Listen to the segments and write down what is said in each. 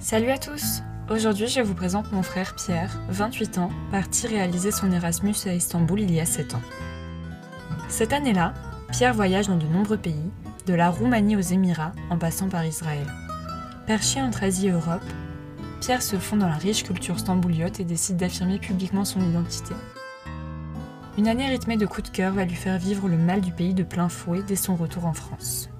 Salut à tous Aujourd'hui, je vous présente mon frère Pierre, 28 ans, parti réaliser son Erasmus à Istanbul il y a 7 ans. Cette année-là, Pierre voyage dans de nombreux pays, de la Roumanie aux Émirats en passant par Israël. Perché entre Asie et Europe, Pierre se fond dans la riche culture stambouliote et décide d'affirmer publiquement son identité. Une année rythmée de coups de cœur va lui faire vivre le mal du pays de plein fouet dès son retour en France.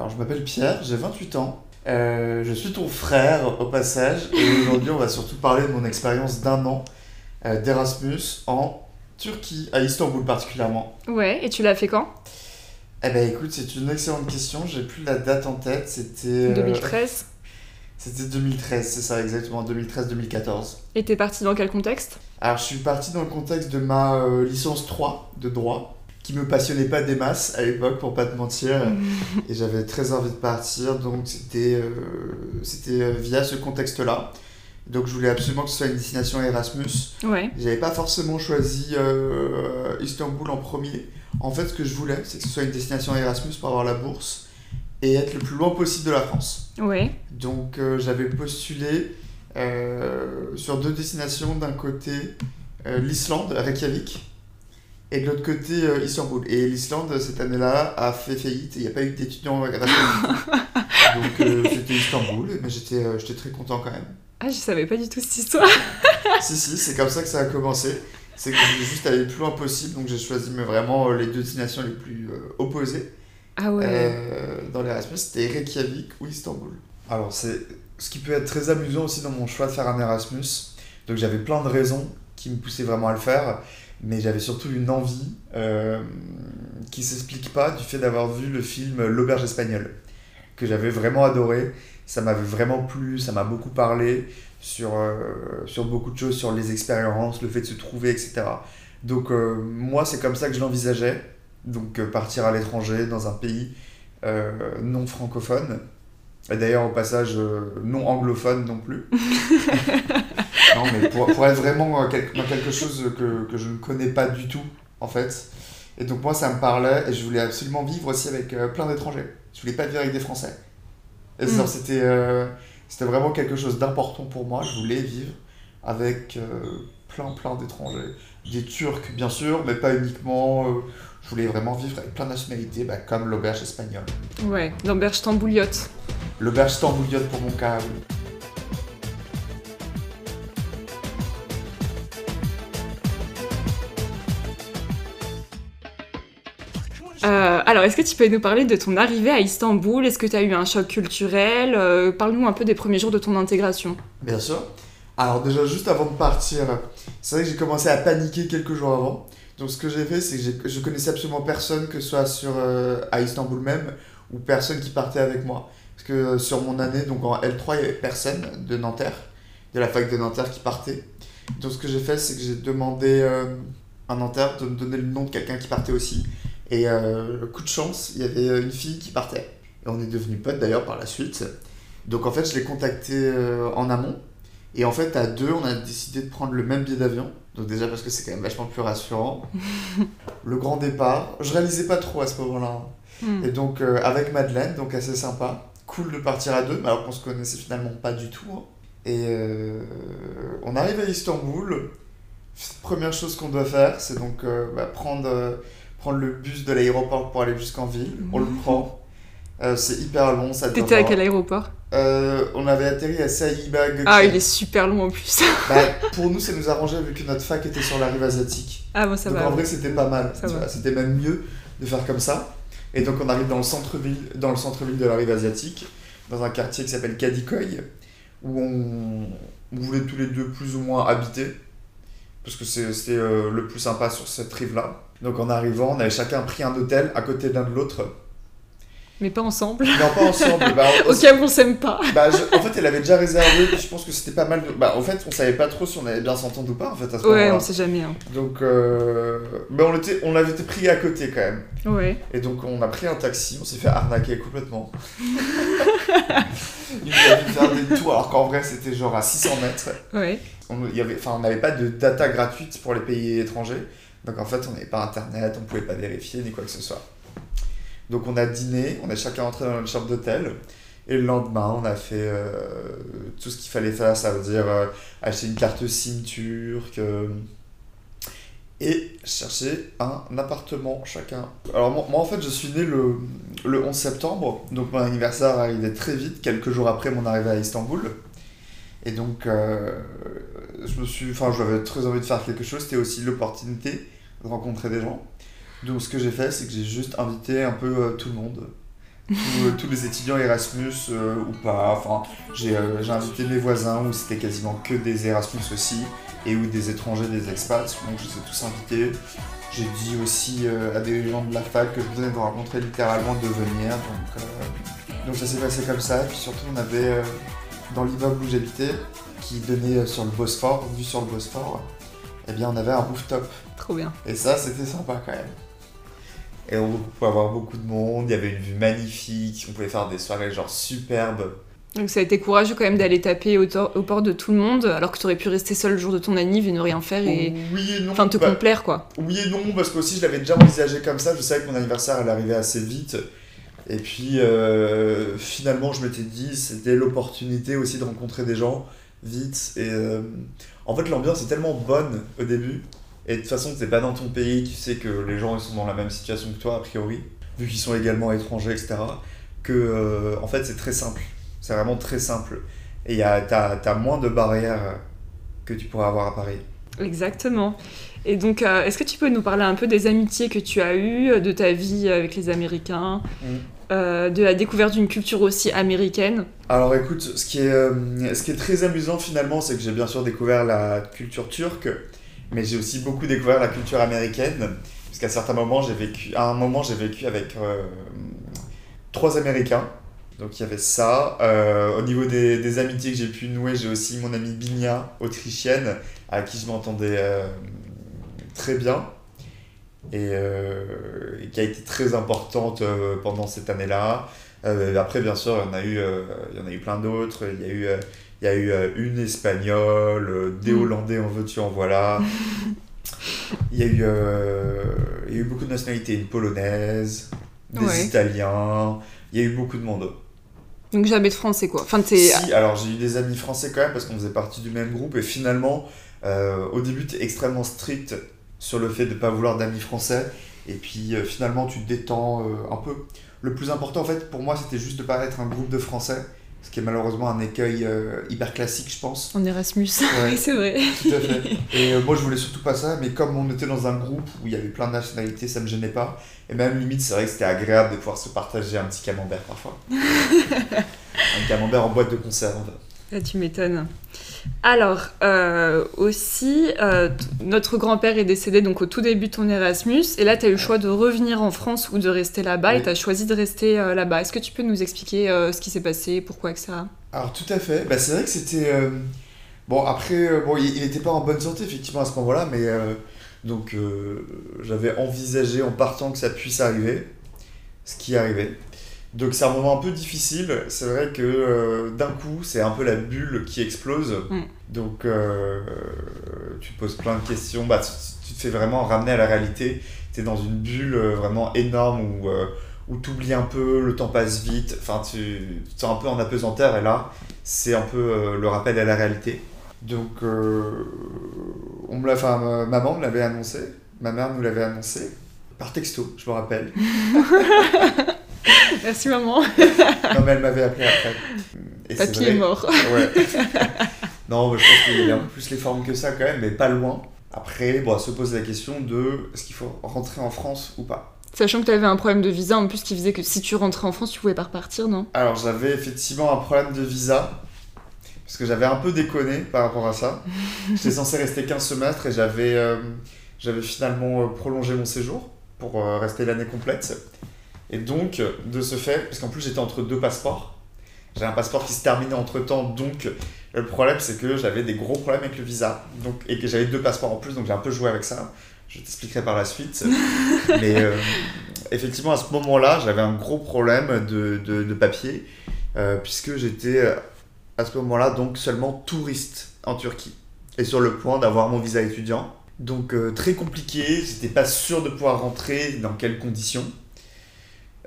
Alors, je m'appelle Pierre, j'ai 28 ans. Euh, je suis ton frère au passage. Et aujourd'hui on va surtout parler de mon expérience d'un an euh, d'Erasmus en Turquie, à Istanbul particulièrement. Ouais, et tu l'as fait quand? Eh ben écoute, c'est une excellente question, j'ai plus la date en tête, c'était... euh, 2013 C'était 2013, c'est ça exactement, 2013-2014. Et t'es parti dans quel contexte? Alors je suis parti dans le contexte de ma euh, licence 3 de droit, qui me passionnait pas des masses à l'époque pour pas te mentir, et j'avais très envie de partir, donc c'était euh, c'était euh, via ce contexte-là. Donc je voulais absolument que ce soit une destination Erasmus. Ouais. J'avais pas forcément choisi euh, Istanbul en premier. En fait, ce que je voulais, c'est que ce soit une destination Erasmus pour avoir la bourse et être le plus loin possible de la France. Ouais. Donc euh, j'avais postulé sur deux destinations. D'un côté, l'Islande, Reykjavik, et de l'autre côté, euh, Istanbul. Et l'Islande, cette année-là, a fait faillite. Il n'y a pas eu d'étudiants Erasmus. Donc euh, c'était Istanbul, mais j'étais euh, j'étais très content quand même. Ah, je savais pas du tout cette histoire. si, si, c'est comme ça que ça a commencé. C'est que je voulais juste aller le plus loin possible, donc j'ai choisi mais vraiment euh, les deux destinations les plus euh, opposées. Ah ouais. Euh, dans l'Erasmus, c'était Reykjavik ou Istanbul. Alors, c'est ce qui peut être très amusant aussi dans mon choix de faire un Erasmus. Donc, j'avais plein de raisons qui me poussaient vraiment à le faire, mais j'avais surtout une envie euh, qui s'explique pas du fait d'avoir vu le film L'Auberge espagnole, que j'avais vraiment adoré. Ça m'avait vraiment plu, ça m'a beaucoup parlé sur, euh, sur beaucoup de choses, sur les expériences, le fait de se trouver, etc. Donc, euh, moi, c'est comme ça que je l'envisageais. Donc euh, partir à l'étranger, dans un pays non francophone. D'ailleurs, au passage, non anglophone non plus. non, mais pour, pour être vraiment euh, quelque chose que, que je ne connais pas du tout, en fait. Et donc moi, ça me parlait et je voulais absolument vivre aussi avec euh, plein d'étrangers. Je voulais pas vivre avec des Français. Et Mm. ça, c'était euh, vraiment quelque chose d'important pour moi. Je voulais vivre avec euh, plein, plein d'étrangers. Des Turcs, bien sûr, mais pas uniquement. je voulais vraiment vivre avec plein de nationalités, bah, comme l'auberge espagnole. Ouais, l'auberge tambouliote. L'auberge stambouliote pour mon cas, oui. Euh, alors, est-ce que tu peux nous parler de ton arrivée à Istanbul? Est-ce que tu as eu un choc culturel? Euh, Parle-nous un peu des premiers jours de ton intégration. Bien sûr. Alors déjà, juste avant de partir, c'est vrai que j'ai commencé à paniquer quelques jours avant. Donc ce que j'ai fait, c'est que je connaissais absolument personne, que ce soit sur, euh, à Istanbul même, ou personne qui partait avec moi. Parce que sur mon année, donc en L3, il n'y avait personne de Nanterre, de la fac de Nanterre qui partait. Donc ce que j'ai fait, c'est que j'ai demandé à Nanterre de me donner le nom de quelqu'un qui partait aussi. Et euh, coup de chance, il y avait une fille qui partait. Et on est devenus potes d'ailleurs par la suite. Donc en fait, je l'ai contacté euh, en amont. Et en fait, à deux, on a décidé de prendre le même billet d'avion. Donc déjà parce que c'est quand même vachement plus rassurant. le grand départ. Je réalisais pas trop à ce moment-là. Hmm. Et donc euh, avec Madeleine, donc assez sympa. Cool de partir à deux, mais alors qu'on se connaissait finalement pas du tout. hein. Et euh, on arrive à Istanbul. Première chose qu'on doit faire, c'est donc euh, bah, prendre, euh, prendre le bus de l'aéroport pour aller jusqu'en ville. On le prend. Euh, c'est hyper long, ça T'étais à quel aéroport Euh, On avait atterri à Saïba Ah, il est super long en plus. Bah, pour nous, ça nous arrangeait vu que notre fac était sur la rive asiatique. ah, bon, ça donc va. en vrai, c'était pas mal. C'était même mieux de faire comme ça. Et donc on arrive dans le centre-ville, dans le centre-ville de la rive asiatique, dans un quartier qui s'appelle Kadikoy, où on, on voulait tous les deux plus ou moins habiter, parce que c'était euh, le plus sympa sur cette rive-là. Donc en arrivant, on avait chacun pris un hôtel à côté l'un de l'autre. Mais pas ensemble. Non, pas ensemble. bah, on- Au cas où on s'aime pas. Bah, je- en fait, elle avait déjà réservé, puis je pense que c'était pas mal. De... Bah, en fait, on savait pas trop si on allait bien s'entendre ou pas, en fait, à ce Ouais, on sait jamais. hein. Donc, euh... bah, on, était... on avait été pris à côté quand même. Ouais. Et donc, on a pris un taxi, on s'est fait arnaquer complètement. Il nous a fait faire des tours, alors qu'en vrai, c'était genre à 600 mètres. Ouais. On il y avait... enfin, on n'avait pas de data gratuite pour les pays étrangers. Donc, en fait, on n'avait pas internet, on pouvait pas vérifier ni quoi que ce soit. Donc on a dîné, on est chacun entré dans notre chambre d'hôtel. Et le lendemain, on a fait euh, tout ce qu'il fallait faire, ça veut dire euh, acheter une carte SIM turque et chercher un appartement chacun. Alors moi, moi, en fait je suis né le, le 11 septembre, donc mon anniversaire arrivait très vite, quelques jours après mon arrivée à Istanbul. Et donc euh, je me suis, enfin j'avais très envie de faire quelque chose, c'était aussi l'opportunité de rencontrer des gens. Donc ce que j'ai fait c'est que j'ai juste invité un peu tout le monde euh, tous, les étudiants Erasmus euh, ou pas. Enfin, euh, j'ai invité mes voisins où c'était quasiment que des Erasmus aussi et où des étrangers, des expats. Donc je les ai tous invités. J'ai dit aussi à des gens de la fac que je venais de rencontrer littéralement de venir. Donc, donc ça s'est passé comme ça. Et puis surtout, on avait dans l'immeuble où j'habitais, qui donnait sur le Bosphore, vue sur le Bosphore, eh bien on avait un rooftop. Trop bien. Et ça, c'était sympa quand même. Et on pouvait avoir beaucoup de monde, il y avait une vue magnifique, on pouvait faire des soirées genre superbes. Donc ça a été courageux quand même d'aller taper au, au, port de tout le monde, alors que tu aurais pu rester seul le jour de ton anniv et ne rien faire et, oui et non. enfin te bah, complaire quoi. Oui et non, parce que aussi je l'avais déjà envisagé comme ça, je savais que mon anniversaire allait arriver assez vite. Et puis euh, finalement je m'étais dit c'était l'opportunité aussi de rencontrer des gens vite. Et euh, en fait l'ambiance est tellement bonne au début et de toute façon, tu n'es pas dans ton pays, tu sais que les gens ils sont dans la même situation que toi, a priori, vu qu'ils sont également étrangers, etc. Que, euh, en fait, c'est très simple. C'est vraiment très simple. Et tu as, moins de barrières que tu pourrais avoir à Paris. Exactement. Et donc, euh, est-ce que tu peux nous parler un peu des amitiés que tu as eues, de ta vie avec les Américains, mm. Euh, de la découverte d'une culture aussi américaine Alors écoute, ce qui est, ce qui est très amusant finalement, c'est que j'ai bien sûr découvert la culture turque, mais j'ai aussi beaucoup découvert la culture américaine, puisqu'à certains moments, j'ai vécu, à un moment, j'ai vécu avec euh, trois Américains. Donc il y avait ça. Euh, au niveau des, des amitiés que j'ai pu nouer, j'ai aussi mon amie Binia, autrichienne, à qui je m'entendais euh, très bien. Et, qui a été très importante pendant cette année-là. après, bien sûr, il y en a eu, il y en a eu plein d'autres. Il y a eu il y a eu euh, une espagnole, euh, des mm. Hollandais en veux-tu, en voilà. il, y a eu, euh, il y a eu beaucoup de nationalités, une polonaise, des Italiens, il y a eu beaucoup de monde. Donc jamais de français quoi. Enfin, si, alors j'ai eu des amis français quand même parce qu'on faisait partie du même groupe et finalement, au début, tu es extrêmement strict sur le fait de ne pas vouloir d'amis français et puis finalement, tu te détends un peu. Le plus important en fait pour moi, c'était juste de ne pas être un groupe de français ce qui est malheureusement un écueil euh, hyper classique, je pense. En Erasmus, oui, c'est vrai. Tout à fait. Et euh, moi, je voulais surtout pas ça, mais comme on était dans un groupe où il y avait plein de nationalités, ça me gênait pas. Et même limite, c'est vrai que c'était agréable de pouvoir se partager un petit camembert parfois. un camembert en boîte de conserve. Là, tu m'étonnes. Alors, euh, aussi, euh, notre grand-père est décédé donc au tout début de ton Erasmus, et là, tu as eu le choix de revenir en France ou de rester là-bas, et tu as choisi de rester euh, là-bas. Est-ce que tu peux nous expliquer ce qui s'est passé, pourquoi, etc. Alors, tout à fait. Bah, c'est vrai que c'était. Bon, après, bon, il n'était pas en bonne santé, effectivement, à ce moment-là, mais donc j'avais envisagé en partant que ça puisse arriver, ce qui est arrivé. Donc c'est un moment un peu difficile. C'est vrai que euh, d'un coup, c'est un peu la bulle qui explose. Mm. Donc euh, tu te poses plein de questions. Bah, tu, te fais vraiment ramener à la réalité. Tu es dans une bulle euh, vraiment énorme où, où tu oublies un peu, le temps passe vite. Enfin, tu, tu te sens un peu en apesanteur. Et là, c'est un peu le rappel à la réalité. Donc, on me enfin, maman me l'avait annoncé. Ma mère nous l'avait annoncé. Par texto, je me rappelle. Merci maman. non mais elle m'avait appelé après. Et Papy est, mort. Ouais. non, je pense qu'il y a un peu plus les formes que ça quand même, mais pas loin. Après, bon, se pose la question de est-ce qu'il faut rentrer en France ou pas? Sachant que tu avais un problème de visa en plus qui faisait que si tu rentrais en France, tu pouvais pas repartir, non? Alors j'avais effectivement un problème de visa. Parce que j'avais un peu déconné par rapport à ça. J'étais censé rester 15 semestres et j'avais euh, j'avais finalement euh, prolongé mon séjour pour euh, rester l'année complète. Et donc, de ce fait, parce qu'en plus j'étais entre deux passeports, j'ai un passeport qui se terminait entre temps, donc le problème c'est que j'avais des gros problèmes avec le visa, donc, et que j'avais deux passeports en plus, donc j'ai un peu joué avec ça. Je t'expliquerai par la suite. Mais euh, effectivement, à ce moment-là, j'avais un gros problème de, de, papier, euh, puisque j'étais euh, à ce moment-là donc seulement touriste en Turquie, et sur le point d'avoir mon visa étudiant. Donc très compliqué, j'étais pas sûr de pouvoir rentrer, dans quelles conditions.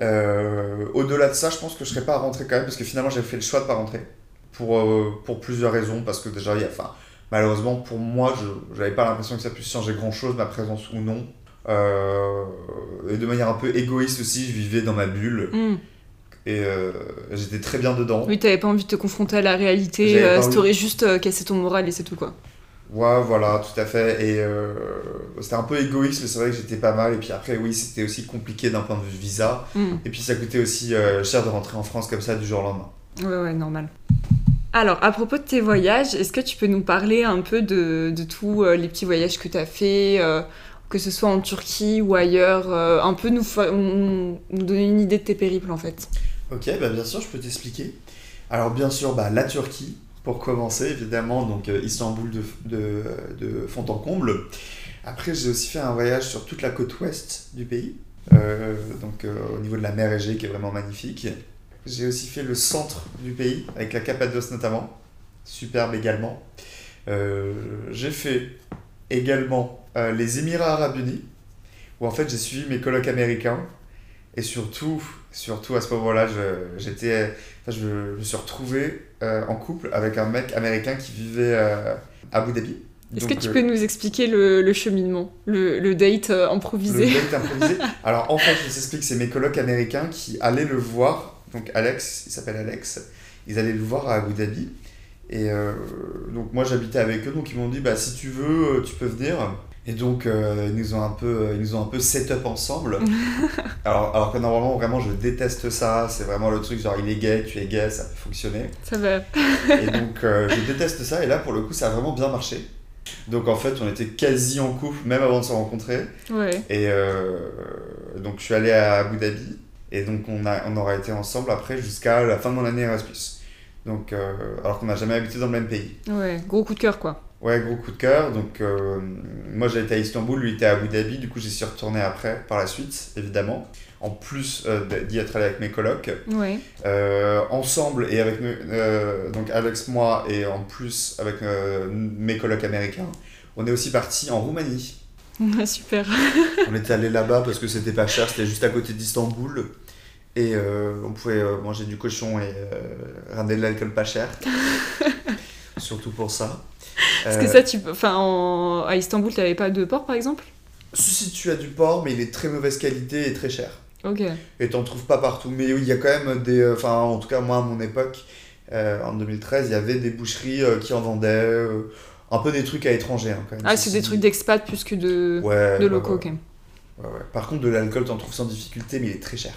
Euh, Au-delà de ça, je pense que je serais pas rentré quand même parce que finalement j'ai fait le choix de pas rentrer pour, euh, pour plusieurs raisons. Parce que déjà, il y a, enfin, malheureusement pour moi, je n'avais pas l'impression que ça puisse changer grand chose, ma présence ou non. Euh, et de manière un peu égoïste aussi, je vivais dans ma bulle Hmm. et j'étais très bien dedans. Oui, t'avais pas envie de te confronter à la réalité, J'avais t'aurait juste cassé ton moral et c'est tout quoi. Ouais, voilà, tout à fait. Et euh, c'était un peu égoïste, mais c'est vrai que j'étais pas mal. Et puis après, oui, c'était aussi compliqué d'un point de vue visa. Hmm. Et puis ça coûtait aussi euh, cher de rentrer en France comme ça du jour au lendemain. Ouais, ouais, normal. Alors, à propos de tes voyages, est-ce que tu peux nous parler un peu de, de tous euh, les petits voyages que tu as fait, que ce soit en Turquie ou ailleurs, un peu nous nous donner une idée de tes périples en fait? Ok, bah bien sûr, je peux t'expliquer. Alors bien sûr, bah, la Turquie, pour commencer, évidemment, donc euh, Istanbul de, fond en comble. Après, j'ai aussi fait un voyage sur toute la côte ouest du pays, euh, donc euh, au niveau de la mer Égée, qui est vraiment magnifique. J'ai aussi fait le centre du pays, avec la Cappadoce notamment, superbe également. J'ai fait également les Émirats Arabes Unis, où en fait j'ai suivi mes colocs américains. Et surtout, surtout à ce moment-là, je, j'étais, enfin, je, me suis retrouvé euh, en couple avec un mec américain qui vivait euh, à Abu Dhabi. Est-ce Donc, que tu euh, peux nous expliquer le, le cheminement, le, le date improvisé? Le date improvisé. Alors en fait, je vous explique, c'est mes colocs américains qui allaient le voir. Donc Alex, il s'appelle Alex. Ils allaient le voir à Abu Dhabi. Et euh, donc moi j'habitais avec eux, donc ils m'ont dit bah si tu veux, tu peux venir. Et donc euh, ils nous ont un peu, ils nous ont un peu set up ensemble. alors, alors que normalement vraiment je déteste ça. C'est vraiment le truc genre il est gay, tu es gay, ça peut fonctionner. Ça va. Et donc, euh, je déteste ça. Et là, pour le coup, ça a vraiment bien marché. Donc, en fait, on était quasi en couple, même avant de se rencontrer. Ouais. Et euh, donc, je suis allé à Abu Dhabi. Et donc, on, a, on aura été ensemble après jusqu'à la fin de mon année Erasmus. Donc, euh, alors qu'on n'a jamais habité dans le même pays. Ouais, gros coup de cœur quoi. Ouais, gros coup de cœur. Donc, euh, moi, été à Istanbul, lui était à Abu Dhabi. Du coup, j'y suis retourné après, par la suite, évidemment. En plus euh, d'y être allé avec mes colocs. Euh, ensemble et avec donc Alex, moi et en plus avec mes colocs américains, on est aussi parti en Roumanie. Super. On était allé là-bas parce que c'était pas cher, c'était juste à côté d'Istanbul et on pouvait manger du cochon et ramener de l'alcool pas cher. Surtout pour ça. Parce Euh, que ça, tu. Enfin, en- à Istanbul, t'avais pas de port par exemple? Si tu as du porc, mais il est très mauvaise qualité et très cher. Ok. Et t'en trouves pas partout. Mais il y a quand même des. euh, Enfin, en tout cas, moi, à mon époque, euh, en 2013, il y avait des boucheries euh, qui en vendaient. euh, un peu des trucs à l'étranger, hein, quand même. Ah, c'est des trucs d'expat plus que de, Ouais, de locaux, quand. Ouais, ouais. Par contre, de l'alcool, t'en trouves sans difficulté, mais il est très cher.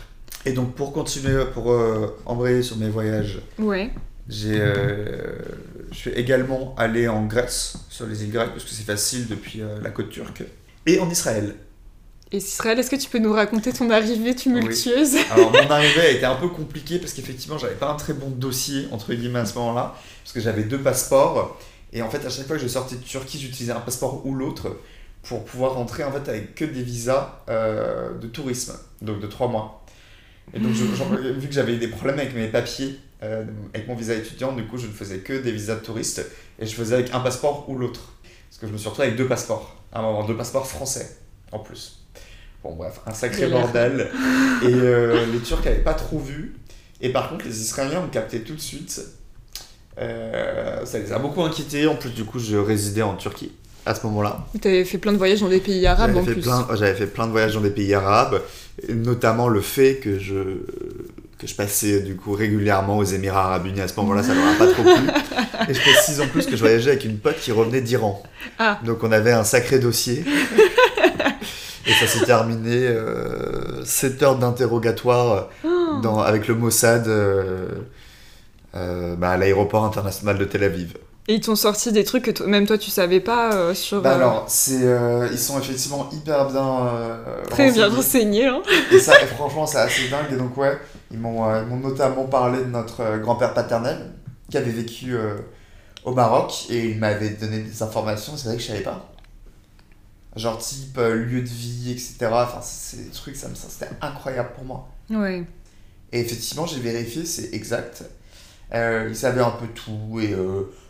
Et donc, pour continuer, pour euh, embrayer sur mes voyages, Ouais. j'ai, euh, je suis également allé en Grèce, sur les îles grecques, parce que c'est facile depuis euh, la côte turque, et en Israël. Et Israël, est-ce que tu peux nous raconter ton arrivée tumultueuse Alors mon arrivée a été un peu compliquée parce qu'effectivement j'avais pas un très bon dossier entre guillemets à ce moment-là parce que j'avais deux passeports et en fait à chaque fois que je sortais de Turquie j'utilisais un passeport ou l'autre pour pouvoir rentrer en fait avec que des visas euh, de tourisme donc de trois mois. Et donc je- vu que j'avais des problèmes avec mes papiers euh, avec mon visa étudiant du coup je ne faisais que des visas de touriste et je faisais avec un passeport ou l'autre parce que je me suis retrouvé avec deux passeports à un moment deux passeports français en plus. Bon bref un sacré bordel. Et euh, les Turcs n'avaient pas trop vu. Et par contre, les Israéliens ont capté tout de suite. Euh, ça les a beaucoup inquiétés. En plus, du coup, je résidais en Turquie à ce moment-là. T'avais fait plein de voyages dans des pays arabes J'avais en fait, plus. plein, j'avais fait plein de voyages dans des pays arabes, notamment le fait que je, que je passais du coup régulièrement aux Émirats Arabes Unis. À ce moment-là, ça leur a pas trop plu. Et je précise en plus que je voyageais avec une pote qui revenait d'Iran. Ah. Donc on avait un sacré dossier. Et ça s'est terminé 7 heures d'interrogatoire Oh. avec le Mossad euh, euh, bah, à l'aéroport international de Tel Aviv. Et ils t'ont sorti des trucs que même toi tu savais pas euh, sur. Bah euh, alors, c'est, euh, ils sont effectivement hyper bien euh, très bien renseignés. renseigné. Hein. Et ça, et franchement, c'est assez dingue. Et donc, ouais, ils m'ont, euh, ils m'ont notamment parlé de notre euh, grand-père paternel qui avait vécu euh, au Maroc et il m'avait donné des informations, c'est vrai que je savais pas. Genre type euh, lieu de vie, etc. Enfin, des trucs, ça me, c'était incroyable pour moi. Ouais. Et effectivement, j'ai vérifié, c'est exact. Ils savaient un peu tout et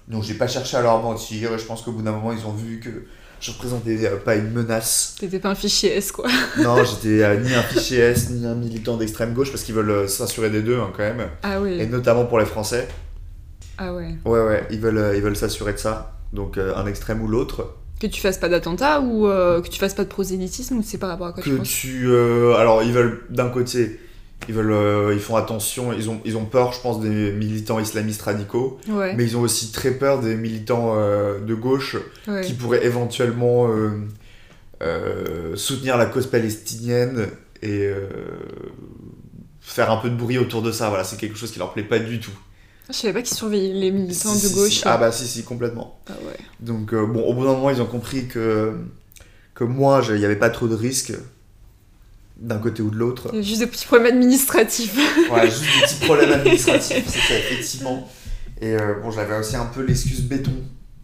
donc j'ai pas cherché à leur mentir. Et je pense qu'au bout d'un moment, ils ont vu que je représentais euh, pas une menace. T'étais pas un fichier S, quoi. non, j'étais euh, ni un fichier S, ni un militant d'extrême gauche, parce qu'ils veulent euh, s'assurer des deux, hein, quand même. Ah oui. Et notamment pour les Français. Ah ouais. Ouais, ouais, ils veulent ils veulent s'assurer de ça. Donc, un extrême ou l'autre. Que tu fasses pas d'attentat ou que tu fasses pas de prosélytisme ou c'est par rapport à quoi tu Que penses? tu. alors, ils veulent, d'un côté, ils, veulent, euh, ils font attention, ils ont, ils ont peur, je pense, des militants islamistes radicaux. Ouais. Mais ils ont aussi très peur des militants euh, de gauche ouais. qui pourraient éventuellement euh, soutenir la cause palestinienne et faire un peu de bruit autour de ça. Voilà, c'est quelque chose qui leur plaît pas du tout. Je savais pas qu'ils surveillaient les militants Si, de gauche. si. Ah bah si, si, complètement. Ah ouais. Donc bon, au bout d'un moment, ils ont compris que, que moi, il n'y avait pas trop de risques d'un côté ou de l'autre. Juste des petits problèmes administratifs. Ouais, juste des petits problèmes administratifs, c'est ça, effectivement. Et euh, bon, j'avais aussi un peu l'excuse béton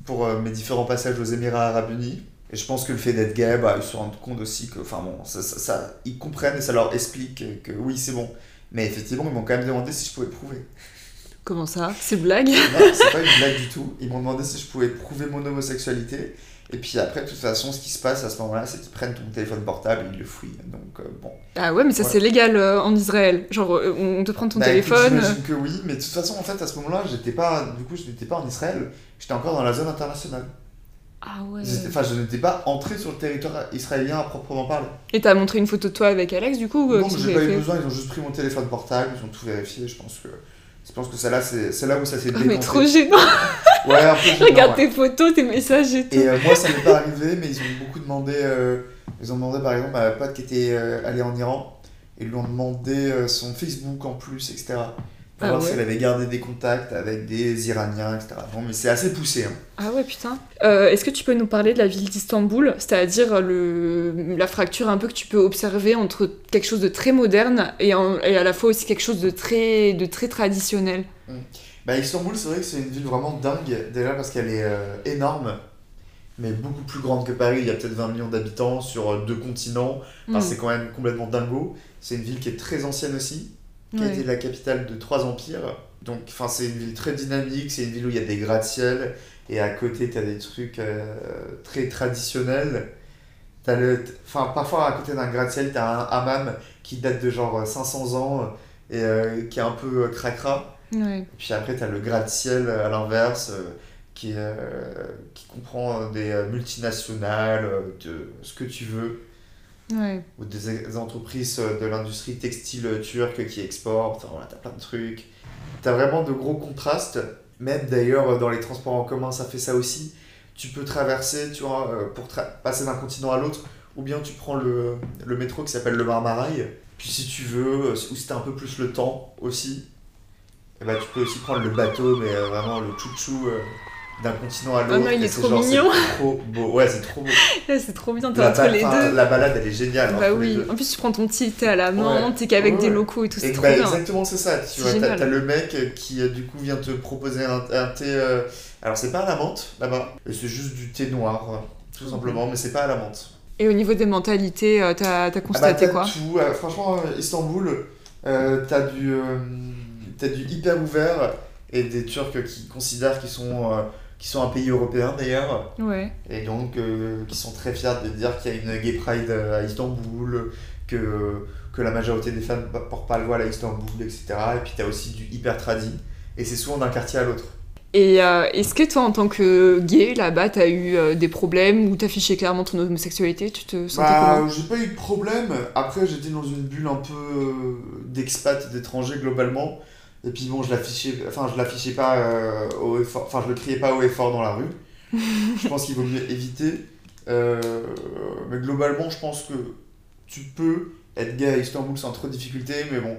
pour euh, mes différents passages aux Émirats Arabes Unis. Et je pense que le fait d'être gay, bah, ils se rendent compte aussi que, enfin bon, ça, ça, ça- ils comprennent et ça leur explique que, oui, c'est bon. Mais effectivement, ils m'ont quand même demandé si je pouvais prouver. Comment ça? C'est blague? Non, c'est pas une blague du tout. Ils m'ont demandé si je pouvais prouver mon homosexualité. Et puis après, de toute façon, ce qui se passe à ce moment-là, c'est qu'ils prennent ton téléphone portable et ils le fouillent. Donc euh, bon. Ah ouais, mais ça Ouais. c'est légal euh, en Israël. Genre, euh, on te prend ton Bah, téléphone. J'imagine que oui, mais de toute façon, en fait, à ce moment-là, j'étais pas, du coup, je n'étais pas en Israël, j'étais encore dans la zone internationale. Ah ouais. Enfin, je n'étais pas entré sur le territoire israélien à proprement parler. Et t'as montré une photo de toi avec Alex du coup non, j'ai pas eu besoin, ils ont juste pris mon téléphone portable, ils ont tout vérifié, je pense que. Je pense que c'est là, c'est là où ça s'est décanté. mais trop gênant. Ouais, un peu gênant, Regarde ouais. tes photos, tes messages et tout. Et euh, moi, ça m'est pas arrivé, mais ils ont beaucoup demandé. euh, ils ont demandé, par exemple, à ma pote qui était euh, allée en Iran, ils lui ont demandé euh, son Facebook en plus, etc. Pour Ah voir ouais. si elle avait gardé des contacts avec des Iraniens, etc. Non, mais c'est assez poussé. Hein. Ah ouais, putain. Euh, Est-ce que tu peux nous parler de la ville d'Istanbul C'est-à-dire le... la fracture un peu que tu peux observer entre quelque chose de très moderne et, en- et à la fois aussi quelque chose de très, de très traditionnel? Bah, Istanbul, c'est vrai que c'est une ville vraiment dingue, déjà parce qu'elle est euh, énorme, mais beaucoup plus grande que Paris. Il y a peut-être 20 millions d'habitants sur euh, deux continents. Enfin, Mm. C'est quand même complètement dingo. C'est une ville qui est très ancienne aussi, qui a été la capitale de trois empires. Donc, enfin, c'est une ville très dynamique, c'est une ville où il y a des gratte-ciel, et à côté, tu as des trucs euh, très traditionnels. T'as le, enfin, parfois, à côté d'un gratte-ciel, tu as un hammam qui date de genre 500 ans et euh, qui est un peu euh, cracra. Ouais. Et puis après, tu as le gratte-ciel euh, à l'inverse, euh, qui, euh, comprend euh, des euh, multinationales, euh, de ce que tu veux Ou des entreprises euh, de l'industrie textile euh, turque qui exportent, voilà, t'as plein de trucs. T'as vraiment de gros contrastes, même d'ailleurs euh, dans les transports en commun ça fait ça aussi. Tu peux traverser, tu vois, pour passer d'un continent à l'autre, ou bien tu prends le, le métro qui s'appelle le Marmaraï, puis si tu veux, ou si t'as un peu plus le temps aussi, ben, tu peux aussi prendre le bateau, mais vraiment le chouchou d'un continent à l'autre. non, il et est trop genre, mignon. trop beau, ouais, c'est trop beau. C'est trop bien, t'es La, entre ba- les enfin, deux. la balade elle est géniale. Bah les oui, en plus tu prends ton petit thé à la main, Ouais. t'es qu'avec Ouais, des locaux et tout, c'est Et trop bah, bien. exactement, c'est ça. Tu vois, t'as, le mec qui euh, du coup vient te proposer un, un thé. euh, Alors c'est pas à la menthe là-bas, et c'est juste du thé noir, tout simplement, mais c'est pas à la menthe. Et au niveau des mentalités, euh, t'as t'as Ah bah, constaté t'as quoi? tout. euh, franchement, Istanbul, t'as du, t'as du hyper ouvert et des Turcs qui considèrent qu'ils sont, qu'ils sont un pays européen d'ailleurs. Ouais. Et donc, euh, qui sont très fiers de dire qu'il y a une gay pride à Istanbul, que, que la majorité des femmes ne portent pas le voile à Istanbul, etc. Et puis, tu as aussi du hyper tradi. Et c'est souvent d'un quartier à l'autre. Et euh, est-ce que toi, en tant que gay, là-bas, t'as eu euh, des problèmes ou t'affichais clairement ton homosexualité? Tu te sentais Bah, comment? j'ai pas eu de problème. Après, j'étais dans une bulle un peu euh, d'expat, d'étrangers globalement. Et puis bon, je l'affichais, enfin, je l'affichais pas euh, fort, enfin, je le criais pas haut et fort dans la rue. je pense qu'il vaut mieux éviter. Euh, mais globalement, je pense que tu peux être gay à Istanbul sans trop de difficultés, mais bon,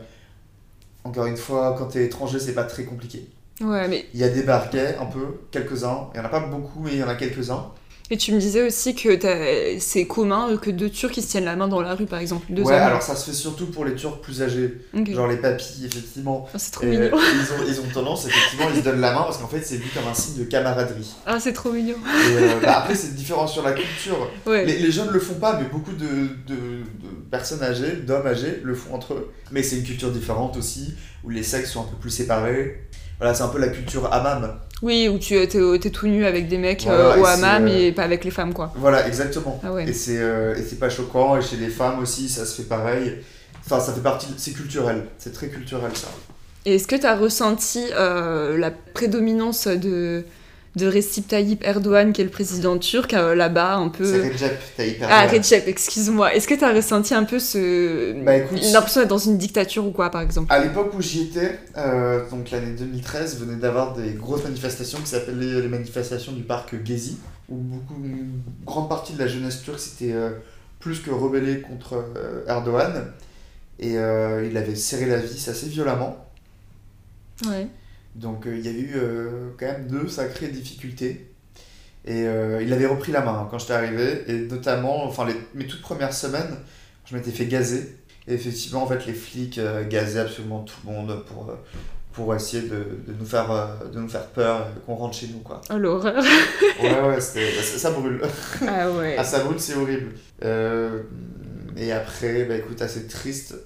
encore une fois, quand t'es étranger, c'est pas très compliqué. Ouais, mais Il y a des bars gays, un peu, quelques-uns. Il y en a pas beaucoup, mais il y en a quelques-uns. Et tu me disais aussi que c'est commun que deux Turcs qui se tiennent la main dans la rue, par exemple, deux ouais, hommes. alors ça se fait surtout pour les Turcs plus âgés. Genre les papis, effectivement. Ah, c'est trop Et, mignon. ils, ont, ils ont tendance, effectivement, ils se donnent la main parce qu'en fait, c'est vu comme un signe de camaraderie. Ah, c'est trop mignon. Et euh, bah, après, c'est différent sur la culture. Ouais. Les, les jeunes le font pas, mais beaucoup de, de, de personnes âgées, d'hommes âgés, le font entre eux. Mais c'est une culture différente aussi, où les sexes sont un peu plus séparés. Voilà, c'est un peu la culture hammam. Oui, où tu es, t'es tout nu avec des mecs Voilà, euh, au hammam euh, et pas avec les femmes, quoi. Voilà, exactement. Ah ouais. Et c'est euh, et c'est pas choquant, et chez les femmes aussi, ça se fait pareil. Enfin, ça fait partie, c'est culturel, c'est très culturel ça. Et est-ce que tu as ressenti euh, la prédominance de, de Recep Tayyip Erdogan, qui est le président turc, euh, là-bas, un C'est peu... Recep Tayyip Ah, Erdogan. Recep, excuse-moi. Est-ce que tu as ressenti un peu ce... Bah, écoute- l'impression d'être dans une dictature ou quoi, par exemple? À l'époque où j'y étais, euh, donc l'année 2013, venait d'avoir des grosses manifestations qui s'appelaient les manifestations du parc Gezi, où beaucoup, une grande partie de la jeunesse turque s'était euh, plus que rebellée contre euh, Erdogan. Et il avait serré la vis assez violemment. Ouais. Donc euh, il y a eu euh, quand même deux sacrées difficultés. Et euh, il avait repris la main hein, quand j'étais arrivé. Et notamment, enfin les, mes toutes premières semaines, je m'étais fait gazer. Et effectivement, en fait, les flics gazaient absolument tout le monde pour, pour essayer de, de nous faire, de nous faire peur, et qu'on rentre chez nous. Quoi. Oh, l'horreur. Ouais, ouais, ça, brûle. ah ouais. Ah, ça brûle, c'est horrible. Et après, bah écoute, assez triste,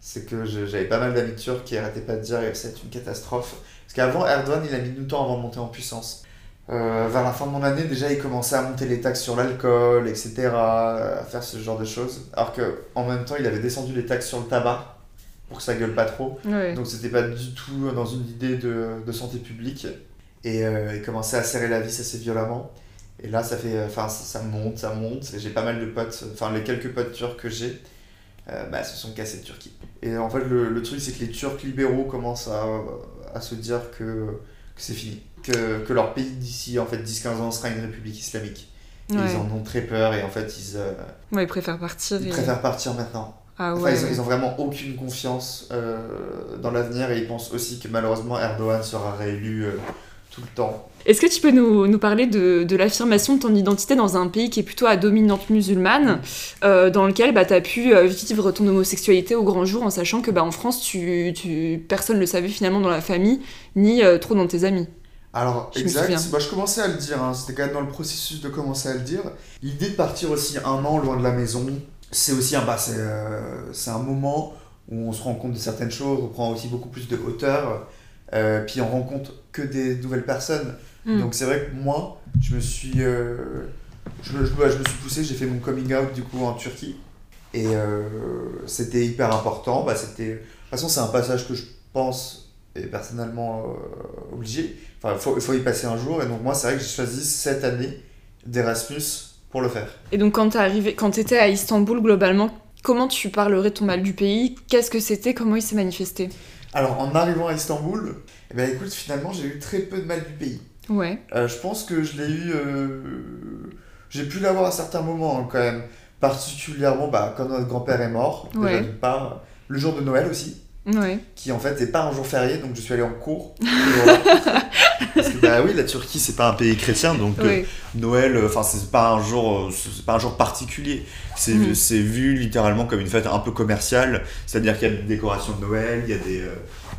c'est que j'avais pas mal d'amis turcs qui arrêtaient pas de dire que c'est une catastrophe. Parce qu'avant, Erdogan, il a mis du temps avant de monter en puissance. Euh, vers la fin de mon année, déjà, il commençait à monter les taxes sur l'alcool, etc., à faire ce genre de choses. Alors qu'en même temps, il avait descendu les taxes sur le tabac pour que ça gueule pas trop. Ouais. Donc c'était pas du tout dans une idée de, de santé publique. Et euh, il commençait à serrer la vis assez violemment. Et là, ça fait, enfin, ça, ça monte, ça monte. Et J'ai pas mal de potes, enfin les quelques potes turcs que j'ai, bah, se sont cassés de Turquie. Et en fait, le, le truc, c'est que les Turcs libéraux commencent à, à se dire que, que c'est fini. Que, que leur pays d'ici, en fait, 10-15 ans sera une république islamique. Ouais. ils en ont très peur et en fait, ils, euh, Ouais, ils préfèrent partir. ils et- préfèrent partir maintenant. Ah Enfin, ils, ont, ils ont vraiment aucune confiance euh, dans l'avenir et ils pensent aussi que malheureusement Erdogan sera réélu euh, tout le temps. Est-ce que tu peux nous, nous parler de, de l'affirmation de ton identité dans un pays qui est plutôt à dominante musulmane, euh, dans lequel bah, tu as pu euh, vivre ton homosexualité au grand jour en sachant que bah, en France, tu, tu, personne ne le savait finalement dans la famille, ni euh, trop dans tes amis? Alors, Je exact, bah, je commençais à le dire, hein, c'était quand même dans le processus de commencer à le dire. L'idée de partir aussi un an loin de la maison, c'est aussi un, bah, c'est, euh, un moment où on se rend compte de certaines choses, on prend aussi beaucoup plus de hauteur, puis on rencontre que des nouvelles personnes. Mm. Donc c'est vrai que moi, je me suis, euh, je, je- je me suis poussé, j'ai fait mon coming out du coup en Turquie. Et euh, c'était hyper important. Bah, c'était... De toute façon, c'est un passage que je pense est personnellement euh, obligé. Enfin, il faut, faut y passer un jour. Et donc moi, c'est vrai que j'ai choisi cette année d'Erasmus pour le faire. Et donc quand t'es arrivé, quand t'étais à Istanbul globalement, comment tu parlerais ton mal du pays? Qu'est-ce que c'était? Comment il s'est manifesté? Alors en arrivant à Istanbul, eh ben, écoute, finalement, j'ai eu très peu de mal du pays. Ouais. Euh, je pense que je l'ai eu. euh, J'ai pu l'avoir à certains moments hein, quand même. Particulièrement bah, quand notre grand-père est mort, déjà Ouais. d'une part. Le jour de Noël aussi, Ouais. qui en fait n'est pas un jour férié, donc je suis allé en cours. Parce que bah oui, la Turquie c'est pas un pays chrétien, donc euh. Noël, enfin c'est pas un jour, c'est pas un jour particulier. C'est c'est vu littéralement comme une fête un peu commerciale, c'est-à-dire qu'il y a des décorations de Noël, il y a des,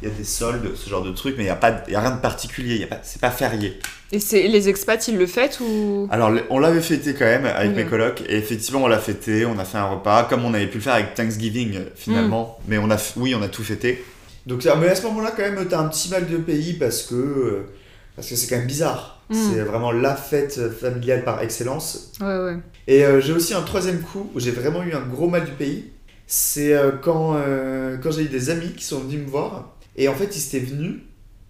il y a des soldes, ce genre de trucs, mais il y a pas, y a rien de particulier, c'est pas férié. Et c'est les expats, ils le fêtent ou? Alors, on l'avait fêté quand même avec mes colocs, et effectivement, on l'a fêté, on a fait un repas, comme on avait pu le faire avec Thanksgiving euh, finalement, mais on a, oui, on a tout fêté. Donc, mais à ce moment-là, quand même, t'as un petit mal de pays parce que euh, parce que c'est quand même bizarre. Mm. C'est vraiment la fête familiale par excellence. Ouais, ouais. Et euh, j'ai aussi un troisième coup où j'ai vraiment eu un gros mal du pays. C'est euh, quand, euh, quand j'ai eu des amis qui sont venus me voir. Et en fait, ils étaient venus,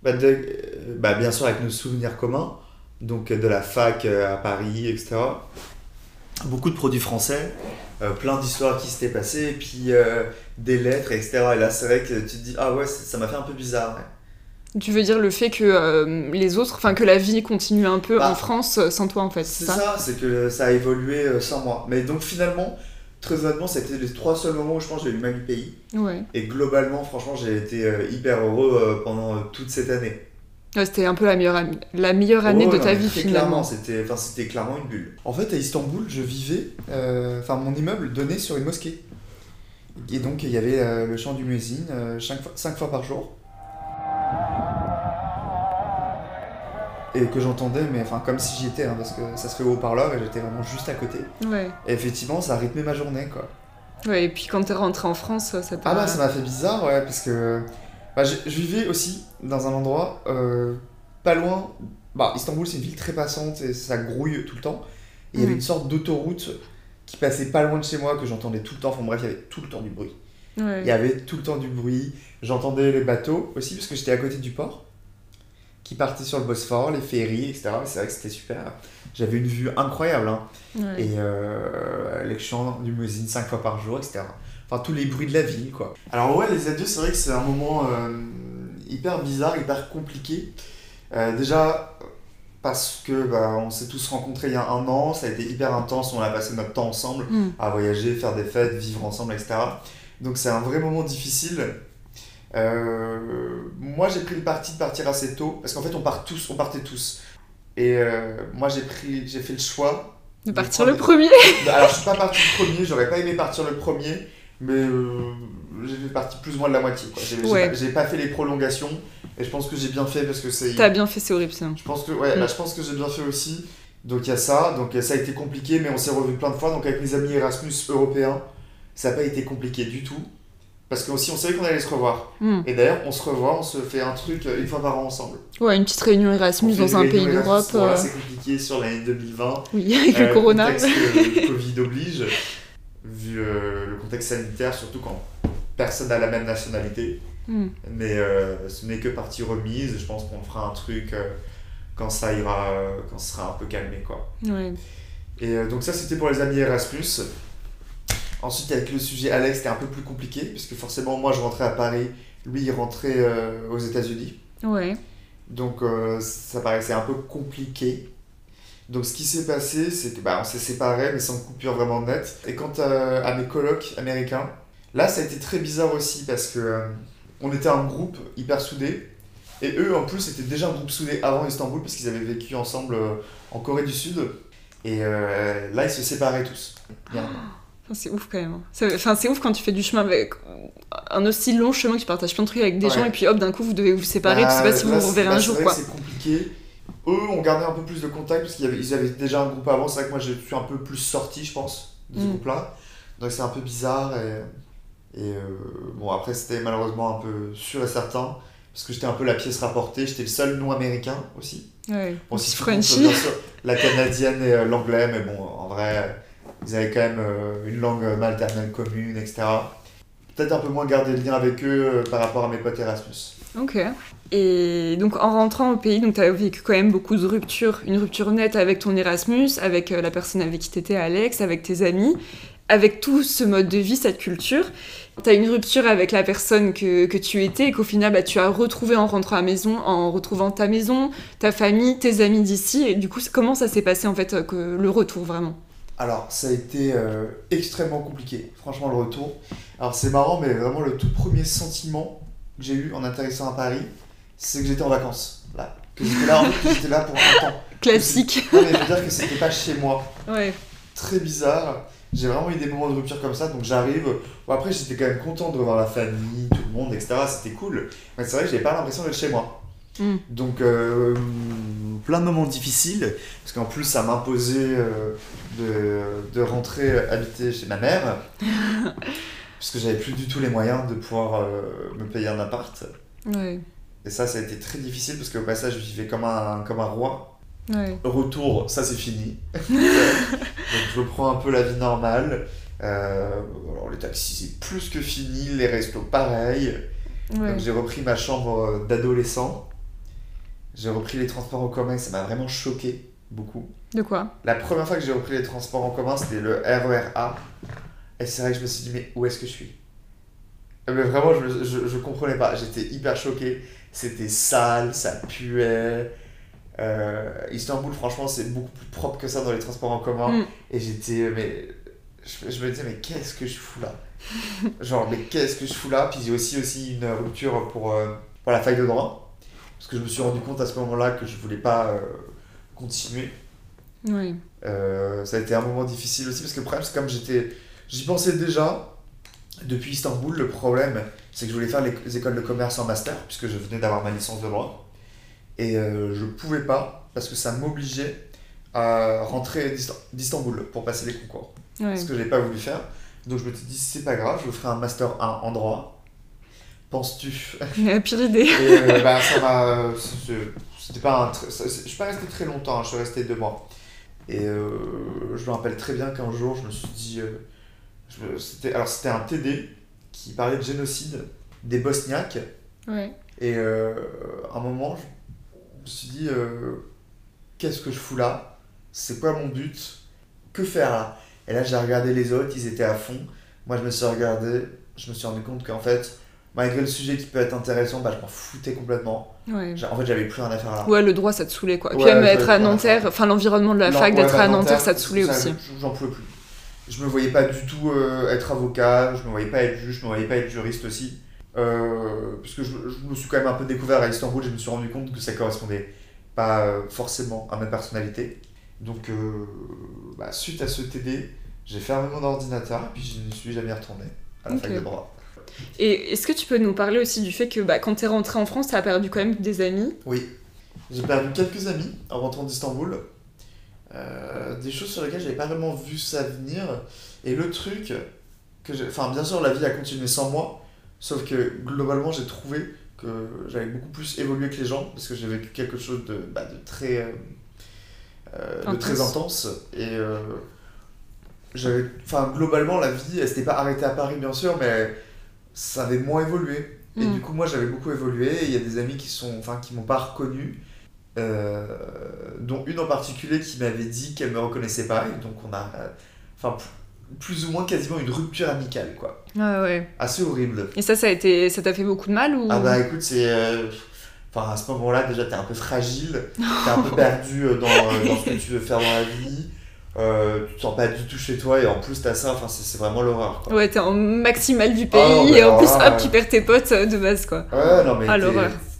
bah, de- euh, bah, bien sûr avec nos souvenirs communs, donc euh, de la fac euh, à Paris, etc. Beaucoup de produits français, euh, plein d'histoires qui s'étaient passées, et puis euh, des lettres, etc. Et là, c'est vrai que tu te dis, ah ouais, ça m'a fait un peu bizarre. ouais. Tu veux dire le fait que euh, les autres, enfin que la vie continue un peu Bah, en France sans toi en fait, C'est ça, ça, c'est que ça a évolué sans moi. Mais donc finalement, très honnêtement, c'était les trois seuls moments où je pense que j'ai eu le mal du pays. Ouais. Et globalement, franchement, j'ai été euh, hyper heureux euh, pendant euh, toute cette année. Ouais, C'était un peu la meilleure, la meilleure année Oh, de non, ta vie finalement. Clairement, c'était, enfin, c'était clairement une bulle. En fait, à Istanbul, je vivais, euh, enfin, mon immeuble donnait sur une mosquée. Et donc, il y avait euh, le chant du muezzin euh, cinq, fois, cinq fois par jour. Et que j'entendais, mais enfin, comme si j'y étais, hein, parce que ça se fait au haut-parleur et j'étais vraiment juste à côté. Ouais. Et effectivement, ça a rythmé ma journée, quoi. Ouais, et puis quand t'es rentré en France, ça t'a. Ah bah ça m'a fait bizarre, ouais, parce que Bah, je, je vivais aussi dans un endroit euh, pas loin. Bah, Istanbul, c'est une ville très passante et ça grouille tout le temps. Et il y avait une sorte d'autoroute qui passait pas loin de chez moi que j'entendais tout le temps. Enfin bref, il y avait tout le temps du bruit. Ouais. Il y avait tout le temps du bruit. J'entendais les bateaux aussi parce que j'étais à côté du port qui partaient sur le Bosphore, les ferries, etc. Et C'est vrai que c'était super. J'avais une vue incroyable. hein. Ouais. Et euh, les chants du muezzin 5 fois par jour, etc. Enfin, tous les bruits de la ville, quoi. Alors ouais, les adieux, c'est vrai que c'est un moment euh, hyper bizarre, hyper compliqué. Euh, déjà, parce que bah, on s'est tous rencontrés il y a un an, ça a été hyper intense, on a passé notre temps ensemble Mm. à voyager, faire des fêtes, vivre ensemble, etc. Donc c'est un vrai moment difficile. Euh, moi j'ai pris le parti de partir assez tôt, parce qu'en fait on, part tous, on partait tous. Et euh, moi j'ai pris, j'ai fait le choix De de partir prendre- le premier. alors, je suis pas parti le premier, j'aurais pas aimé partir le premier, mais euh, j'ai fait partie plus ou moins de la moitié. J'ai Ouais. pas, fait les prolongations, et je pense que j'ai bien fait parce que c'est. T'as bien fait, c'est horrible ça. Je pense que, ouais, Mm. bah, je pense que j'ai bien fait aussi. Donc il y a ça, donc ça a été compliqué, mais on s'est revu plein de fois. Donc avec mes amis Erasmus européens, ça n'a pas été compliqué du tout. Parce que aussi on savait qu'on allait se revoir. Mm. Et d'ailleurs, on se revoit, on se fait un truc euh, une fois par an ensemble. Ouais, une petite réunion On Erasmus dans un pays d'Europe. Euh, c'est compliqué sur l'année 2020. Oui, avec Euh, le corona. contexte, euh, Covid oblige, vu euh, le contexte sanitaire, surtout quand personne n'a la même nationalité. Mm. Mais euh, ce n'est que partie remise. Je pense qu'on fera un truc euh, quand ça ira, euh, quand ce sera un peu calmé, quoi. Ouais. Et euh, donc ça, c'était pour les amis Erasmus. Ensuite, avec le sujet Alex, c'était un peu plus compliqué, puisque forcément, moi, je rentrais à Paris, lui, il rentrait euh, aux États-Unis. Ouais. Donc euh, ça paraissait un peu compliqué. Donc ce qui s'est passé, c'est que bah, on s'est séparés, mais sans coupure vraiment nette. Et quant à, à mes colocs américains, là ça a été très bizarre aussi parce que euh, on était un groupe hyper soudé. Et eux en plus étaient déjà un groupe soudé avant Istanbul parce qu'ils avaient vécu ensemble en Corée du Sud. Et là ils se séparaient tous. Bien. C'est ouf quand même. hein. C'est- Enfin, c'est ouf quand tu fais du chemin avec un aussi long chemin que tu partages plein de trucs avec des Ouais. gens et puis hop, d'un coup, vous devez vous séparer. Bah, tu sais pas si vous là, vous reverrez bah, un c'est jour C'est compliqué. Eux ont gardé un peu plus de contact parce qu'ils avaient, déjà un groupe avant. C'est vrai que moi je suis un peu plus sorti, je pense, de ce Mm. groupe-là. Donc c'est un peu bizarre. Et, et euh, bon, après c'était malheureusement un peu sûr et certain parce que j'étais un peu la pièce rapportée. J'étais le seul non-américain aussi. Ouais. Bon, si Frenchy. bien sûr, la canadienne et euh, l'anglais, mais bon, en vrai, ils avaient quand même euh, une langue maternelle commune, etc. Peut-être un peu moins garder le lien avec eux euh, par rapport à mes potes Erasmus. Ok. Et donc en rentrant au pays, tu as vécu quand même beaucoup de ruptures. Une rupture nette avec ton Erasmus, avec euh, la personne avec qui t'étais, Alex, avec tes amis, avec tout ce mode de vie, cette culture. Tu as une rupture avec la personne que, tu étais et qu'au final bah, tu as retrouvé en rentrant à la maison, en retrouvant ta maison, ta famille, tes amis d'ici. Et du coup, comment ça s'est passé en fait, le retour vraiment? Alors, ça a été euh, extrêmement compliqué, franchement, le retour. Alors, c'est marrant, mais vraiment, le tout premier sentiment que j'ai eu en atterrissant à Paris, c'est que j'étais en vacances, là. Que j'étais là, en fait, que j'étais là pour un temps. Classique. Non, mais je veux dire que c'était pas chez moi. Ouais. Très bizarre. J'ai vraiment eu des moments de rupture comme ça, donc j'arrive. Bon, après, j'étais quand même content de revoir la famille, tout le monde, etc. C'était cool. Mais c'est vrai que j'avais pas l'impression d'être chez moi. Mm. Donc, euh, plein de moments difficiles, parce qu'en plus, ça m'imposait euh, de, de rentrer habiter chez ma mère, parce que j'avais plus du tout les moyens de pouvoir euh, me payer un appart. Ouais. Et ça, ça a été très difficile, parce qu'au passage, je vivais comme un, comme un roi. Ouais. Retour, ça c'est fini. Donc, je reprends un peu la vie normale. Euh, alors, les taxis, c'est plus que fini, les restos, pareil. Ouais. Donc j'ai repris ma chambre d'adolescent. J'ai repris les transports en commun, ça m'a vraiment choqué beaucoup. De quoi? La première fois que j'ai repris les transports en commun, c'était le RER A. Et c'est vrai que je me suis dit, mais où est-ce que je suis? Euh, Mais vraiment, je, je, je comprenais pas. J'étais hyper choqué. C'était sale, ça puait. Euh, Istanbul, franchement, c'est beaucoup plus propre que ça dans les transports en commun. Mm. Et j'étais, mais. Je, je me disais, mais qu'est-ce que je fous là? Genre, mais qu'est-ce que je fous là? Puis j'ai aussi, aussi une rupture pour, euh, pour la faille de droit. Parce que je me suis rendu compte à ce moment-là que je voulais pas euh, continuer. Ouais. Euh, ça a été un moment difficile aussi parce que le problème c'est comme j'étais j'y pensais déjà depuis Istanbul le problème c'est que je voulais faire les, les écoles de commerce en master puisque je venais d'avoir ma licence de droit. Et euh, je pouvais pas parce que ça m'obligeait à rentrer d'Istan- d'Istanbul pour passer les concours. Ce que j'ai pas voulu faire. Donc je me suis dit c'est pas grave je ferai un master 1 en droit penses-tu? Pire idée. Et euh, bah, ça m'a. C'était pas un. Je suis pas resté très longtemps, hein, je suis resté deux mois. Et euh, je me rappelle très bien qu'un jour, je me suis dit. euh, me- c'était- alors, c'était un TD qui parlait de génocide des Bosniaques. Ouais. Et euh, à un moment, je me suis dit euh, Qu'est-ce que je fous là? C'est quoi mon but? Que faire là? Et là, j'ai regardé les autres, ils étaient à fond. Moi, je me suis regardé, je me suis rendu compte qu'en fait, malgré le sujet qui peut être intéressant, bah, je m'en foutais complètement. Ouais. En fait, j'avais plus rien à faire là. Ouais, le droit, ça te saoulait quoi. Puis Ouais, même j'avais être à Nanterre, fin. enfin l'environnement de la Non, fac, d'être bah, à Nanterre, ça te saoulait ça, aussi. J'en pouvais plus. Je me voyais pas du tout euh, être avocat, je me voyais pas être juge, je me voyais pas être juriste aussi. Euh, parce que je, je me suis quand même un peu découvert à Istanbul, je me suis rendu compte que ça correspondait pas euh, forcément à ma personnalité. Donc, euh, bah, suite à ce TD, j'ai fermé mon ordinateur et puis je ne suis jamais retourné à la Ok. fac de droit. Et est-ce que tu peux nous parler aussi du fait que bah, quand t'es rentré en France, t'as perdu quand même des amis? Oui, j'ai perdu quelques amis en rentrant d'Istanbul. Euh, des choses sur lesquelles j'avais pas vraiment vu ça venir. Et le truc, que enfin bien sûr la vie a continué sans moi, sauf que globalement j'ai trouvé que j'avais beaucoup plus évolué que les gens, parce que j'ai vécu quelque chose de, bah, de très, euh, euh, de très Intense. intense. Et euh, j'avais, enfin globalement la vie, elle s'était pas arrêtée à Paris bien sûr, mais ça avait moins évolué. Et Mm. du coup, moi, j'avais beaucoup évolué. et Il y a des amis qui sont, enfin, qui m'ont pas reconnu, euh, dont une en particulier qui m'avait dit qu'elle me reconnaissait pas. Et donc, on a, euh, enfin, plus ou moins quasiment une rupture amicale, quoi. Ouais, ouais. Assez horrible. Et ça, ça a été, ça t'a fait beaucoup de mal ou? Ah bah écoute, c'est, euh, enfin, à ce moment-là, déjà, t'es un peu fragile, t'es un peu perdu dans, dans ce que tu veux faire dans la vie. Euh, tu te sens pas du tout chez toi et en plus t'as ça, enfin c'est vraiment l'horreur. Ouais, t'es en maximal du pays non, mais et en plus, hop, tu perds tes potes euh, de base quoi. Ouais, non, mais Ah,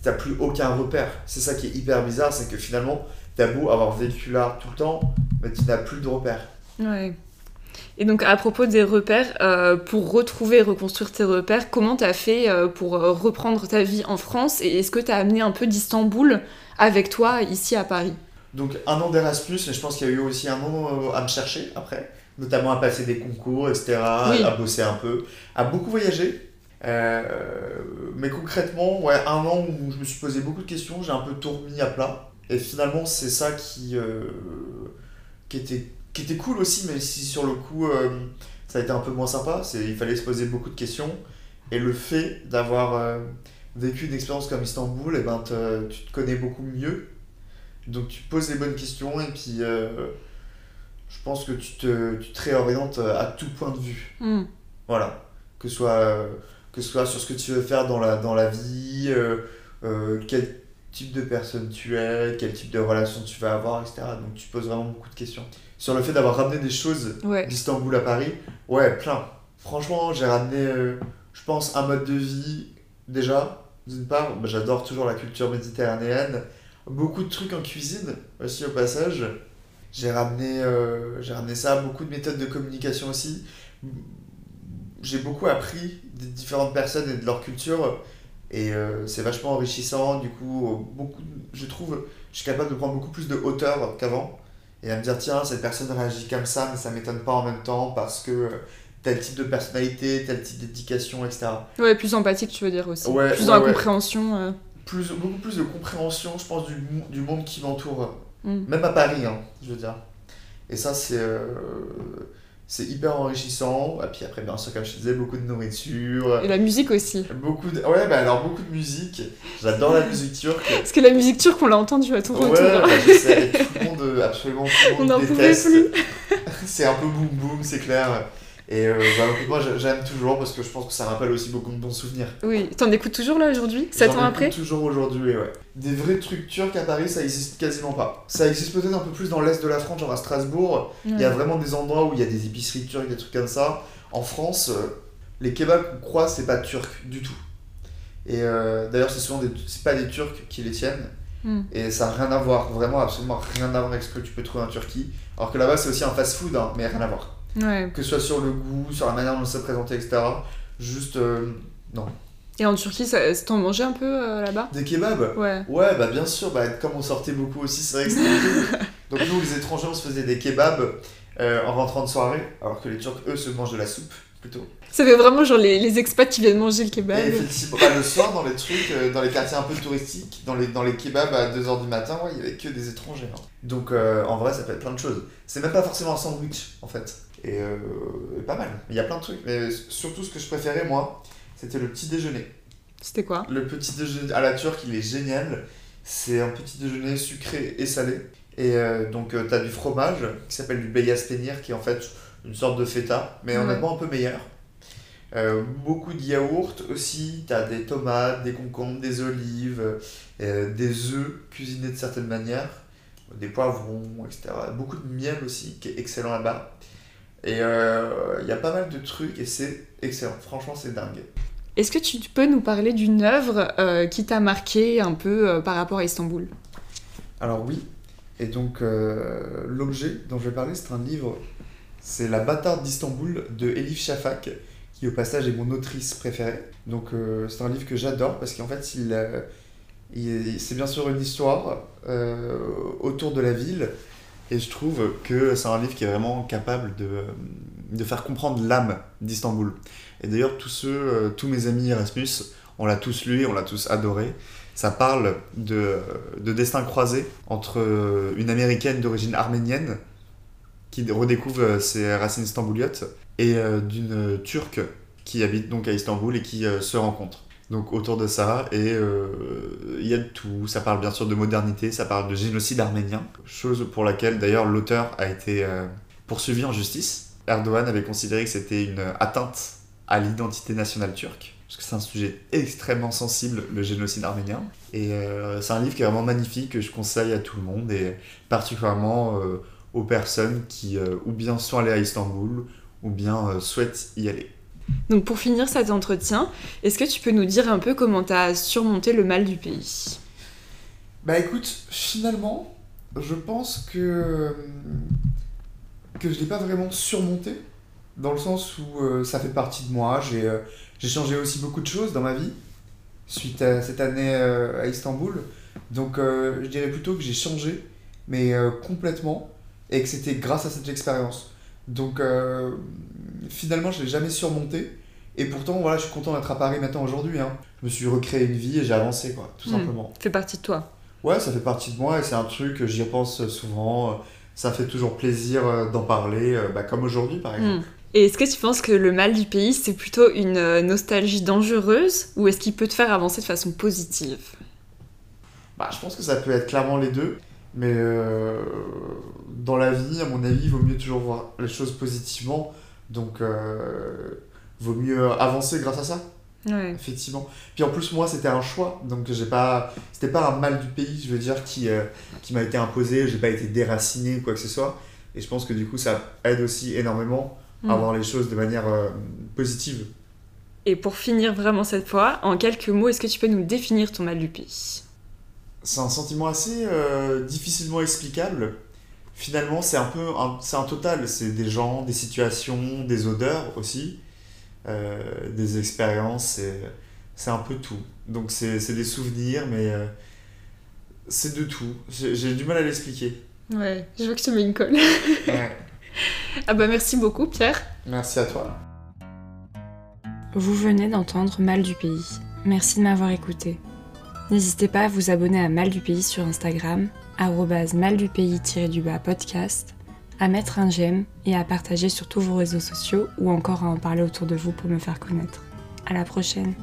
t'as plus aucun repère. C'est ça qui est hyper bizarre, c'est que finalement, t'as beau avoir vécu là tout le temps, mais tu n'as plus de repère. Ouais. Et donc, à propos des repères, euh, pour retrouver et reconstruire tes repères, comment t'as fait euh, pour reprendre ta vie en France et est-ce que t'as amené un peu d'Istanbul avec toi ici à Paris? Donc, un an d'Erasmus, mais je pense qu'il y a eu aussi un an euh, à me chercher après, notamment à passer des concours, etc., Oui. à bosser un peu, à beaucoup voyager. Euh, mais concrètement, ouais, un an où je me suis posé beaucoup de questions, j'ai un peu tout remis à plat. Et finalement, c'est ça qui, euh, qui, était, qui était cool aussi, mais si sur le coup, euh, ça a été un peu moins sympa. Il fallait se poser beaucoup de questions. Et le fait d'avoir vécu une expérience comme Istanbul, et ben, te- tu te connais beaucoup mieux. Donc tu poses les bonnes questions et puis euh, je pense que tu te, tu te réorientes à tout point de vue. Hmm. Voilà. Que ce soit, euh, que soit sur ce que tu veux faire dans la, dans la vie, euh, euh, quel type de personne tu es, quel type de relation tu vas avoir, etc. Donc tu poses vraiment beaucoup de questions. Sur le fait d'avoir ramené des choses Ouais. d'Istanbul à Paris, ouais, plein. Franchement, j'ai ramené, euh, je pense, un mode de vie déjà. D'une part, bah, j'adore toujours la culture méditerranéenne. Beaucoup de trucs en cuisine aussi au passage. J'ai ramené, euh, j'ai ramené ça, beaucoup de méthodes de communication aussi. J'ai beaucoup appris des différentes personnes et de leur culture. Et euh, c'est vachement enrichissant. Du coup, beaucoup, je trouve, je suis capable de prendre beaucoup plus de hauteur qu'avant. Et à me dire, tiens, cette personne réagit comme ça, mais ça m'étonne pas en même temps parce que euh, tel type de personnalité, tel type d'éducation, etc. Ouais, plus empathique, tu veux dire aussi. Ouais, plus ouais, dans la ouais. compréhension. euh. Plus, beaucoup plus de compréhension, je pense, du, du monde qui m'entoure. Hmm. Même à Paris, hein, je veux dire. Et ça, c'est euh, c'est hyper enrichissant. Et puis après, bien sûr, comme je te disais, beaucoup de nourriture. Et la musique aussi. Beaucoup de... Ouais, bah alors beaucoup de musique. J'adore la musique turque. Parce que la musique turque, on l'a entendue à ton Ouais, retour. bah, je sais, tout le monde, euh, absolument tout le On n'en pouvait plus. c'est un peu boum boum, c'est clair. Et euh, bah, moi j'a- j'aime toujours parce que je pense que ça rappelle aussi beaucoup de bons souvenirs. Oui, t'en écoutes toujours là aujourd'hui? 7 J'en ans après? toujours aujourd'hui, ouais. Des vrais trucs turcs à Paris, ça existe quasiment pas. Ça existe peut-être un peu plus dans l'est de la France, genre à Strasbourg. Il y a vraiment des endroits où il y a des épiceries turques, des trucs comme ça. En France, euh, les kebabs qu'on croit, c'est pas turc du tout. Et euh, d'ailleurs, c'est souvent des... c'est pas des Turcs qui les tiennent. Hmm. Et ça n'a rien à voir, vraiment absolument rien à voir avec ce que tu peux trouver en Turquie. Alors que là-bas, c'est aussi un fast-food, hein, mais rien à voir. Ouais. Que ce soit sur le goût, sur la manière dont c'est présenté, etc. Juste, euh, non. Et en Turquie, t'en mangeais un peu euh, là-bas? Des kebabs? Ouais. Ouais, bah bien sûr, bah, comme on sortait beaucoup aussi, c'est vrai que c'était. Donc nous, les étrangers, on se faisait des kebabs euh, en rentrant de soirée, alors que les Turcs, eux, se mangent de la soupe. plutôt. Ça fait vraiment genre les, les expats qui viennent manger le kebab. Et effectivement, bah, le soir, dans les trucs, euh, dans les quartiers un peu touristiques, dans les, dans les kebabs à 2h du matin, ouais, il y avait que des étrangers. hein. Donc euh, en vrai, ça peut être plein de choses. C'est même pas forcément un sandwich, en fait. Et euh, pas mal. Il y a plein de trucs. Mais surtout, ce que je préférais, moi, c'était le petit déjeuner. C'était quoi? Le petit déjeuner à la turque, il est génial. C'est un petit déjeuner sucré et salé. Et euh, donc, tu as du fromage qui s'appelle du beyaz peynir, qui est en fait une sorte de feta, mais Ouais. honnêtement un peu meilleur. Euh, beaucoup de yaourt aussi, tu as des tomates, des concombres, des olives, euh, des œufs cuisinés de certaines manières, des poivrons, etc. Beaucoup de miel aussi, qui est excellent là-bas. Et euh, il y a pas mal de trucs et c'est excellent. Franchement, c'est dingue. Est-ce que tu peux nous parler d'une œuvre euh, qui t'a marqué un peu euh, par rapport à Istanbul? Alors oui, et donc l'objet dont je vais parler, c'est un livre, c'est La bâtarde d'Istanbul de Elif Shafak, qui au passage est mon autrice préférée. Donc c'est un livre que j'adore parce qu'en fait, il, il- c'est bien sûr une histoire autour de la ville, et je trouve que c'est un livre qui est vraiment capable de, de faire comprendre l'âme d'Istanbul. Et d'ailleurs, tous ceux, euh, tous mes amis Erasmus, on l'a tous lu, on l'a tous adoré. Ça parle de, de destin croisé entre euh, une américaine d'origine arménienne qui redécouvre euh, ses racines istanbouliotes et euh, d'une turque qui habite donc à Istanbul et qui euh, se rencontrent. Donc autour de ça, et euh, il y a tout. Ça parle bien sûr de modernité, ça parle de génocide arménien, chose pour laquelle d'ailleurs l'auteur a été euh, poursuivi en justice. Erdogan avait considéré que c'était une atteinte à l'identité nationale turque, parce que c'est un sujet extrêmement sensible, le génocide arménien. Et euh, c'est un livre qui est vraiment magnifique, que je conseille à tout le monde, et particulièrement aux personnes qui ou bien sont allées à Istanbul, ou bien souhaitent y aller. Donc pour finir cet entretien, est-ce que tu peux nous dire un peu comment t'as surmonté le mal du pays? Bah écoute, finalement, je pense que, que je l'ai pas vraiment surmonté, dans le sens où euh, ça fait partie de moi. J'ai euh, j'ai changé aussi beaucoup de choses dans ma vie, suite à cette année euh, à Istanbul. Donc je dirais plutôt que j'ai changé, mais complètement, et que c'était grâce à cette expérience. Donc euh, finalement, je l'ai jamais surmonté. Et pourtant, voilà, je suis content d'être à Paris maintenant aujourd'hui. hein. Je me suis recréé une vie et j'ai avancé, quoi, tout Hmm. simplement. Fait partie de toi. Ouais, ça fait partie de moi et c'est un truc, j'y repense souvent. Ça fait toujours plaisir euh, d'en parler, euh, bah, comme aujourd'hui par exemple. Hmm. Et est-ce que tu penses que le mal du pays, c'est plutôt une nostalgie dangereuse ou est-ce qu'il peut te faire avancer de façon positive? Bah, je pense que ça peut être clairement les deux, mais euh, dans la vie, à mon avis, il vaut mieux toujours voir les choses positivement. Donc, euh, vaut mieux avancer grâce à ça, Ouais. effectivement. Puis en plus, moi, c'était un choix, donc j'ai pas, c'était pas un mal du pays, je veux dire, qui, euh, qui m'a été imposé, j'ai pas été déraciné ou quoi que ce soit. Et je pense que du coup, ça aide aussi énormément Mm. à voir les choses de manière euh, positive. Et pour finir vraiment cette fois, en quelques mots, est-ce que tu peux nous définir ton mal du pays? C'est un sentiment assez euh, difficilement explicable. Finalement, c'est un peu un, c'est un total. C'est des gens, des situations, des odeurs aussi, euh, des expériences. C'est, c'est un peu tout. Donc c'est, c'est des souvenirs, mais euh, c'est de tout. J'ai, j'ai du mal à l'expliquer. Ouais, je vois que tu mets une colle. Ouais. Ah bah merci beaucoup Pierre. Merci à toi. Vous venez d'entendre Mal du pays. Merci de m'avoir écouté. N'hésitez pas à vous abonner à Mal du pays sur Instagram, arrobase maldupays-du-bas podcast, à mettre un j'aime et à partager sur tous vos réseaux sociaux ou encore à en parler autour de vous pour me faire connaître. À la prochaine.